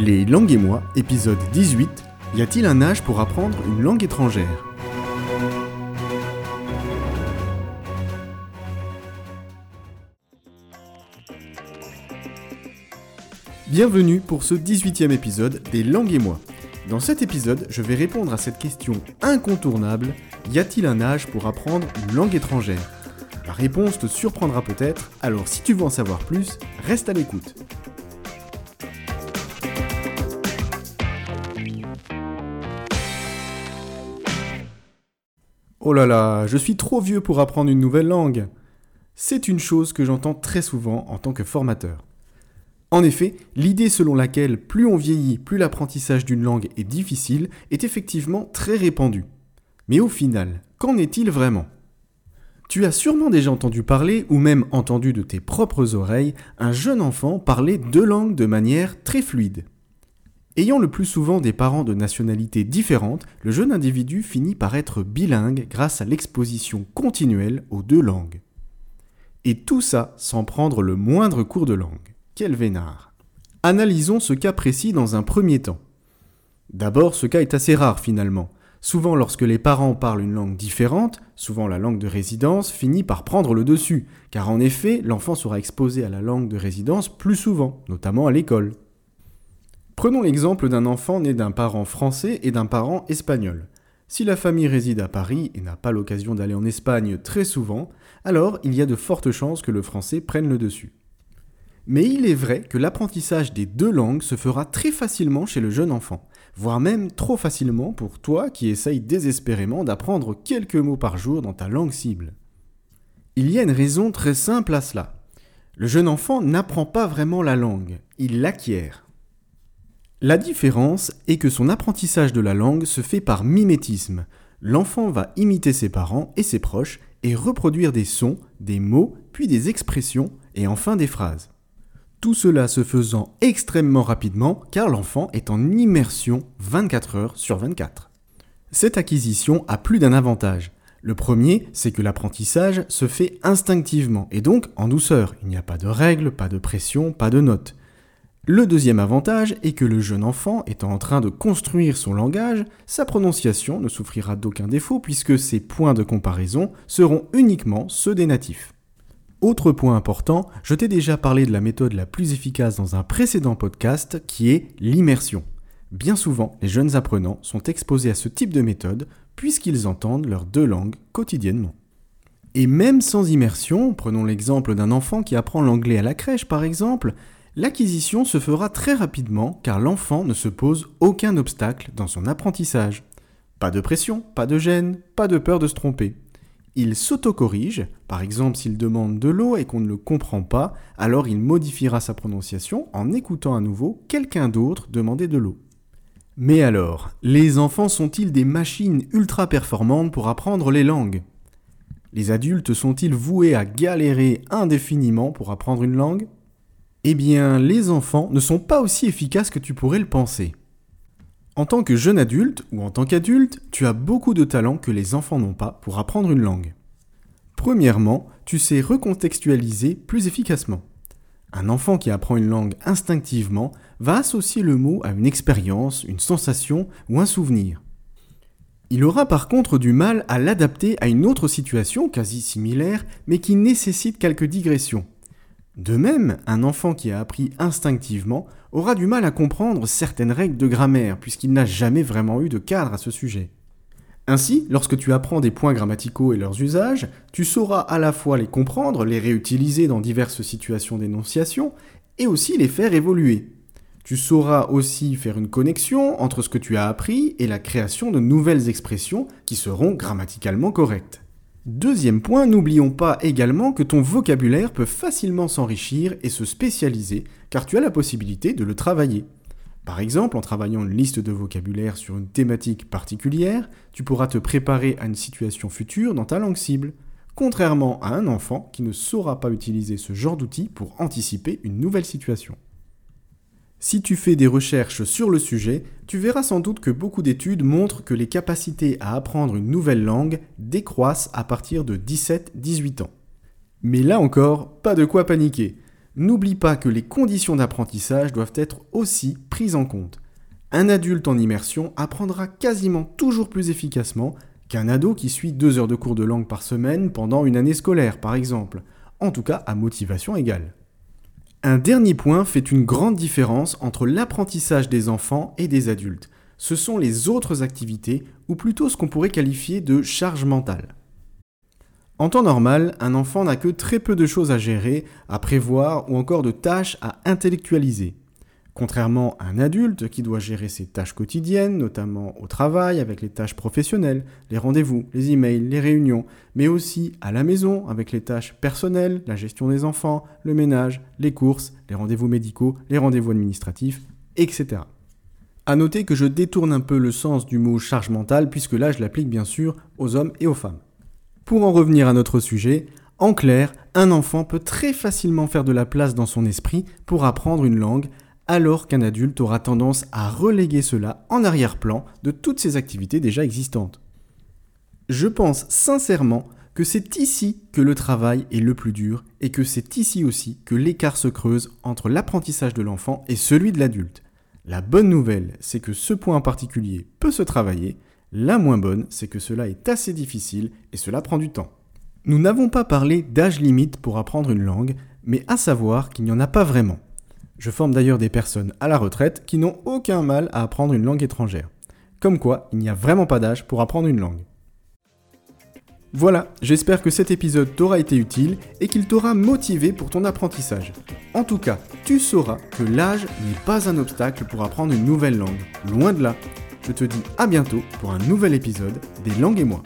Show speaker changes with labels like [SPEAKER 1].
[SPEAKER 1] Les langues et moi, épisode 18. Y a-t-il un âge pour apprendre une langue étrangère? Bienvenue pour ce 18e épisode des langues et moi. Dans cet épisode, je vais répondre à cette question incontournable, y a-t-il un âge pour apprendre une langue étrangère? La réponse te surprendra peut-être, alors si tu veux en savoir plus, reste à l'écoute. Oh là là, je suis trop vieux pour apprendre une nouvelle langue. C'est une chose que j'entends très souvent en tant que formateur. En effet, l'idée selon laquelle plus on vieillit, plus l'apprentissage d'une langue est difficile est effectivement très répandue. Mais au final, qu'en est-il vraiment? Tu as sûrement déjà entendu parler, ou même entendu de tes propres oreilles, un jeune enfant parler deux langues de manière très fluide. Ayant le plus souvent des parents de nationalités différentes, le jeune individu finit par être bilingue grâce à l'exposition continuelle aux deux langues. Et tout ça sans prendre le moindre cours de langue. Quel vénard Analysons ce cas précis dans un premier temps. D'abord, ce cas est assez rare finalement. Souvent, lorsque les parents parlent une langue différente, souvent la langue de résidence finit par prendre le dessus, car en effet, l'enfant sera exposé à la langue de résidence plus souvent, notamment à l'école. Prenons l'exemple d'un enfant né d'un parent français et d'un parent espagnol. Si la famille réside à Paris et n'a pas l'occasion d'aller en Espagne très souvent, alors il y a de fortes chances que le français prenne le dessus. Mais il est vrai que l'apprentissage des deux langues se fera très facilement chez le jeune enfant, voire même trop facilement pour toi qui essayes désespérément d'apprendre quelques mots par jour dans ta langue cible. Il y a une raison très simple à cela. Le jeune enfant n'apprend pas vraiment la langue, il l'acquiert. La différence est que son apprentissage de la langue se fait par mimétisme. L'enfant va imiter ses parents et ses proches et reproduire des sons, des mots, puis des expressions et enfin des phrases. Tout cela se faisant extrêmement rapidement car l'enfant est en immersion 24 heures sur 24. Cette acquisition a plus d'un avantage. Le premier, c'est que l'apprentissage se fait instinctivement et donc en douceur. Il n'y a pas de règles, pas de pression, pas de notes. Le deuxième avantage est que le jeune enfant étant en train de construire son langage, sa prononciation ne souffrira d'aucun défaut puisque ses points de comparaison seront uniquement ceux des natifs. Autre point important, je t'ai déjà parlé de la méthode la plus efficace dans un précédent podcast qui est l'immersion. Bien souvent, les jeunes apprenants sont exposés à ce type de méthode puisqu'ils entendent leurs deux langues quotidiennement. Et même sans immersion, prenons l'exemple d'un enfant qui apprend l'anglais à la crèche par exemple, L'acquisition se fera très rapidement car l'enfant ne se pose aucun obstacle dans son apprentissage. Pas de pression, pas de gêne, pas de peur de se tromper. Il s'autocorrige, par exemple s'il demande de l'eau et qu'on ne le comprend pas, alors il modifiera sa prononciation en écoutant à nouveau quelqu'un d'autre demander de l'eau. Mais alors, les enfants sont-ils des machines ultra performantes pour apprendre les langues? Les adultes sont-ils voués à galérer indéfiniment pour apprendre une langue? Eh bien, les enfants ne sont pas aussi efficaces que tu pourrais le penser. En tant que jeune adulte ou en tant qu'adulte, tu as beaucoup de talents que les enfants n'ont pas pour apprendre une langue. Premièrement, tu sais recontextualiser plus efficacement. Un enfant qui apprend une langue instinctivement va associer le mot à une expérience, une sensation ou un souvenir. Il aura par contre du mal à l'adapter à une autre situation quasi similaire mais qui nécessite quelques digressions. De même, un enfant qui a appris instinctivement aura du mal à comprendre certaines règles de grammaire puisqu'il n'a jamais vraiment eu de cadre à ce sujet. Ainsi, lorsque tu apprends des points grammaticaux et leurs usages, tu sauras à la fois les comprendre, les réutiliser dans diverses situations d'énonciation, et aussi les faire évoluer. Tu sauras aussi faire une connexion entre ce que tu as appris et la création de nouvelles expressions qui seront grammaticalement correctes. Deuxième point, n'oublions pas également que ton vocabulaire peut facilement s'enrichir et se spécialiser, car tu as la possibilité de le travailler. Par exemple, en travaillant une liste de vocabulaire sur une thématique particulière, tu pourras te préparer à une situation future dans ta langue cible, contrairement à un enfant qui ne saura pas utiliser ce genre d'outil pour anticiper une nouvelle situation. Si tu fais des recherches sur le sujet, tu verras sans doute que beaucoup d'études montrent que les capacités à apprendre une nouvelle langue décroissent à partir de 17-18 ans. Mais là encore, pas de quoi paniquer. N'oublie pas que les conditions d'apprentissage doivent être aussi prises en compte. Un adulte en immersion apprendra quasiment toujours plus efficacement qu'un ado qui suit deux heures de cours de langue par semaine pendant une année scolaire, par exemple, en tout cas à motivation égale. Un dernier point fait une grande différence entre l'apprentissage des enfants et des adultes. Ce sont les autres activités, ou plutôt ce qu'on pourrait qualifier de charge mentale. En temps normal, un enfant n'a que très peu de choses à gérer, à prévoir ou encore de tâches à intellectualiser. Contrairement à un adulte qui doit gérer ses tâches quotidiennes, notamment au travail avec les tâches professionnelles, les rendez-vous, les emails, les réunions, mais aussi à la maison avec les tâches personnelles, la gestion des enfants, le ménage, les courses, les rendez-vous médicaux, les rendez-vous administratifs, etc. À noter que je détourne un peu le sens du mot charge mentale puisque là je l'applique bien sûr aux hommes et aux femmes. Pour en revenir à notre sujet, en clair, un enfant peut très facilement faire de la place dans son esprit pour apprendre une langue, alors qu'un adulte aura tendance à reléguer cela en arrière-plan de toutes ses activités déjà existantes. Je pense sincèrement que c'est ici que le travail est le plus dur et que c'est ici aussi que l'écart se creuse entre l'apprentissage de l'enfant et celui de l'adulte. La bonne nouvelle, c'est que ce point en particulier peut se travailler, la moins bonne, c'est que cela est assez difficile et cela prend du temps. Nous n'avons pas parlé d'âge limite pour apprendre une langue, mais à savoir qu'il n'y en a pas vraiment. Je forme d'ailleurs des personnes à la retraite qui n'ont aucun mal à apprendre une langue étrangère. Comme quoi, il n'y a vraiment pas d'âge pour apprendre une langue. Voilà, j'espère que cet épisode t'aura été utile et qu'il t'aura motivé pour ton apprentissage. En tout cas, tu sauras que l'âge n'est pas un obstacle pour apprendre une nouvelle langue. Loin de là. Je te dis à bientôt pour un nouvel épisode des langues et moi.